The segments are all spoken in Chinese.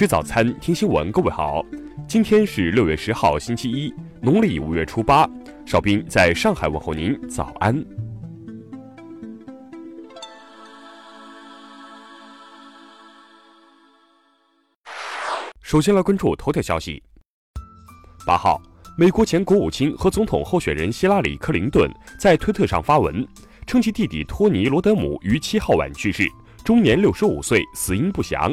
吃早餐，听新闻。各位好，今天是六月十号，星期一，农历五月初八。邵兵在上海问候您，早安。首先来关注头条消息。八号，美国前国务卿和总统候选人希拉里·克林顿在推特上发文，称其弟弟托尼·罗德姆于七号晚去世，终年六十五岁，死因不详。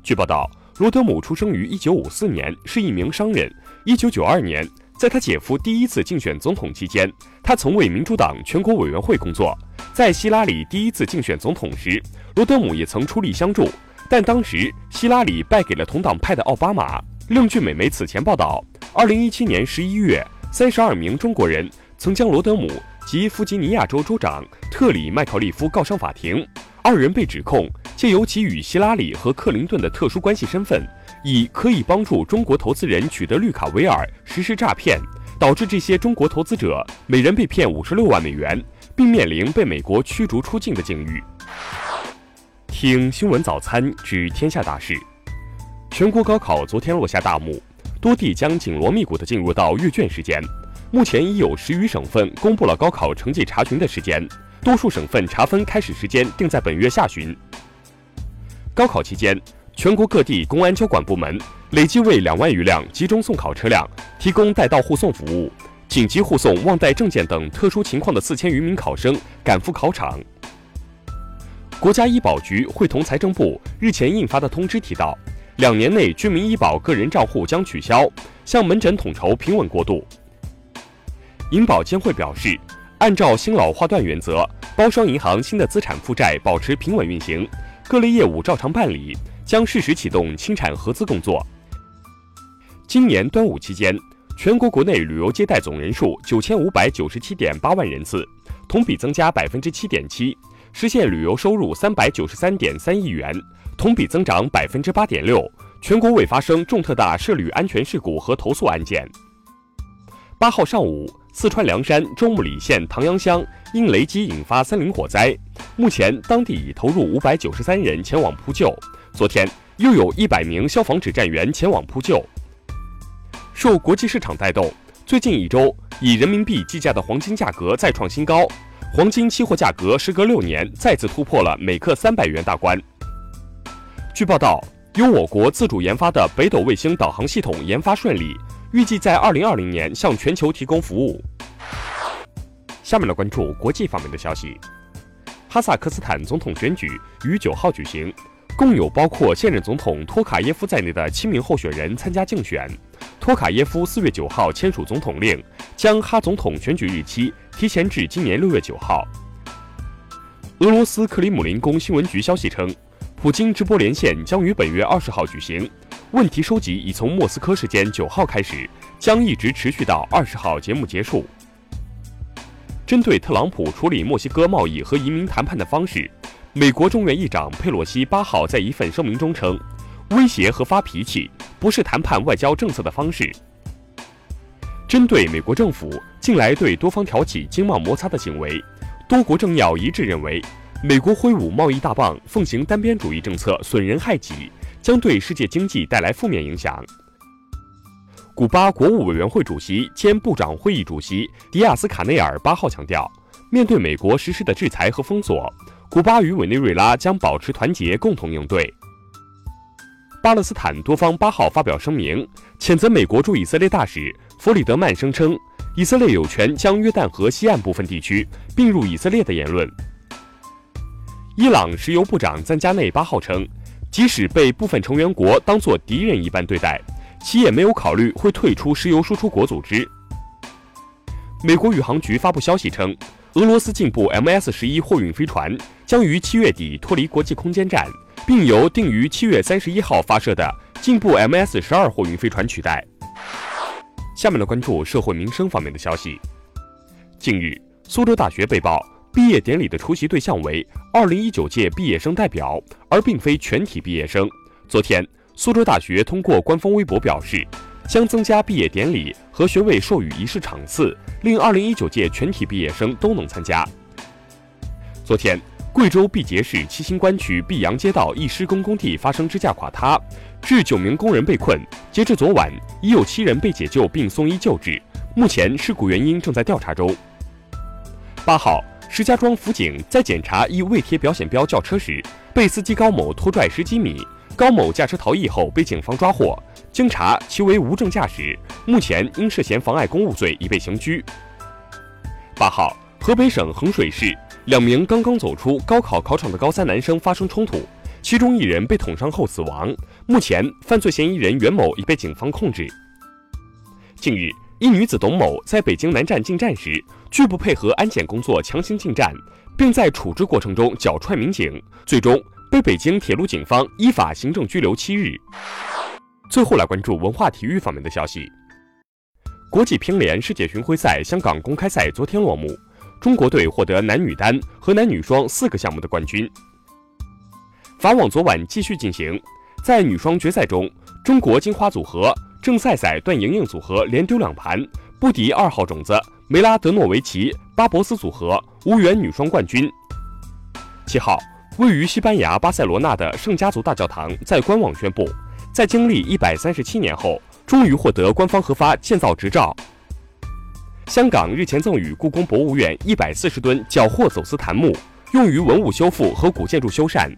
据报道。罗德姆出生于1954年，是一名商人。1992年，在他姐夫第一次竞选总统期间，他曾为民主党全国委员会工作。在希拉里第一次竞选总统时，罗德姆也曾出力相助，但当时希拉里败给了同党派的奥巴马。另据美媒此前报道，2017年11月，32名中国人曾将罗德姆及弗吉尼亚州州长特里·麦考利夫告上法庭，二人被指控。借由其与希拉里和克林顿的特殊关系身份，以可以帮助中国投资人取得绿卡为饵实施诈骗，导致这些中国投资者每人被骗五十六万美元，并面临被美国驱逐出境的境遇。听新闻早餐知天下大事。全国高考昨天落下大幕，多地将紧锣密鼓地进入到阅卷时间。目前已有十余省份公布了高考成绩查询的时间，多数省份查分开始时间定在本月下旬。高考期间，全国各地公安交管部门累计为两万余辆集中送考车辆提供带到护送服务，紧急护送忘带证件等特殊情况的四千余名考生赶赴考场。国家医保局会同财政部日前印发的通知提到，两年内居民医保个人账户将取消，向门诊统筹平稳过渡。银保监会表示，按照新老划断原则，包商银行新的资产负债保持平稳运行。各类业务照常办理，将适时启动清产合资工作。今年端午期间，全国国内旅游接待总人数九千五百九十七点八万人次，同比增加百分之七点七，实现旅游收入三百九十三点三亿元，同比增长百分之八点六。全国未发生重特大涉旅安全事故和投诉案件。八号上午。四川凉山中木里县唐阳乡因雷击引发森林火灾，目前当地已投入五百九十三人前往扑救。昨天又有一百名消防指战员前往扑救。受国际市场带动，最近一周以人民币计价的黄金价格再创新高，黄金期货价格时隔六年再次突破了每克三百元大关。据报道，由我国自主研发的北斗卫星导航系统研发顺利。预计在二零二零年向全球提供服务。下面来关注国际方面的消息。哈萨克斯坦总统选举于九号举行，共有包括现任总统托卡耶夫在内的七名候选人参加竞选。托卡耶夫四月九号签署总统令，将哈总统选举日期提前至今年六月九号。俄罗斯克里姆林宫新闻局消息称，普京直播连线将于本月二十号举行。问题收集已从莫斯科时间九号开始，将一直持续到二十号节目结束。针对特朗普处理墨西哥贸易和移民谈判的方式，美国众院议长佩洛西八号在一份声明中称，威胁和发脾气不是谈判外交政策的方式。针对美国政府近来对多方挑起经贸摩擦的行为，多国政要一致认为，美国挥舞贸易大棒，奉行单边主义政策，损人害己。将对世界经济带来负面影响。古巴国务委员会主席兼部长会议主席迪亚斯卡内尔八号强调，面对美国实施的制裁和封锁，古巴与委内瑞拉将保持团结，共同应对。巴勒斯坦多方八号发表声明，谴责美国驻以色列大使弗里德曼声称以色列有权将约旦河西岸部分地区并入以色列的言论。伊朗石油部长赞加内八号称。即使被部分成员国当作敌人一般对待，其也没有考虑会退出石油输出国组织。美国宇航局发布消息称，俄罗斯进步 MS 十一货运飞船将于七月底脱离国际空间站，并由定于七月三十一号发射的进步 MS 十二货运飞船取代。下面来关注社会民生方面的消息。近日，苏州大学被曝。毕业典礼的出席对象为二零一九届毕业生代表，而并非全体毕业生。昨天，苏州大学通过官方微博表示，将增加毕业典礼和学位授予仪式场次，令二零一九届全体毕业生都能参加。昨天，贵州毕节市七星关区毕阳街道一施工工地发生支架垮塌，致九名工人被困。截至昨晚，已有七人被解救并送医救治，目前事故原因正在调查中。八号，石家庄辅警在检查一未贴表显标轿车时，被司机高某拖拽十几米，高某驾车逃逸后被警方抓获，经查其为无证驾驶，目前因涉嫌妨碍公务罪已被刑拘。八号，河北省衡水市。两名刚刚走出高考考场的高三男生发生冲突，其中一人被捅伤后死亡。目前，犯罪嫌疑人袁某已被警方控制。近日，一女子董某在北京南站进站时，拒不配合安检工作，强行进站，并在处置过程中脚踹民警，最终被北京铁路警方依法行政拘留七日。最后来关注文化体育方面的消息。国际乒联世界巡回赛香港公开赛昨天落幕。中国队获得男女单和男女双四个项目的冠军。法网昨晚继续进行，在女双决赛中，中国金花组合郑赛赛段莹莹组合连丢两盘，不敌二号种子梅拉德诺维奇巴博斯组合，无缘女双冠军。七号，位于西班牙巴塞罗那的圣家族大教堂在官网宣布，在经历一百三十七年后，终于获得官方核发建造执照。香港日前赠予故宫博物院一百四十吨缴获走私檀木，用于文物修复和古建筑修缮。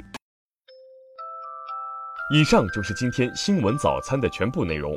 以上就是今天新闻早餐的全部内容，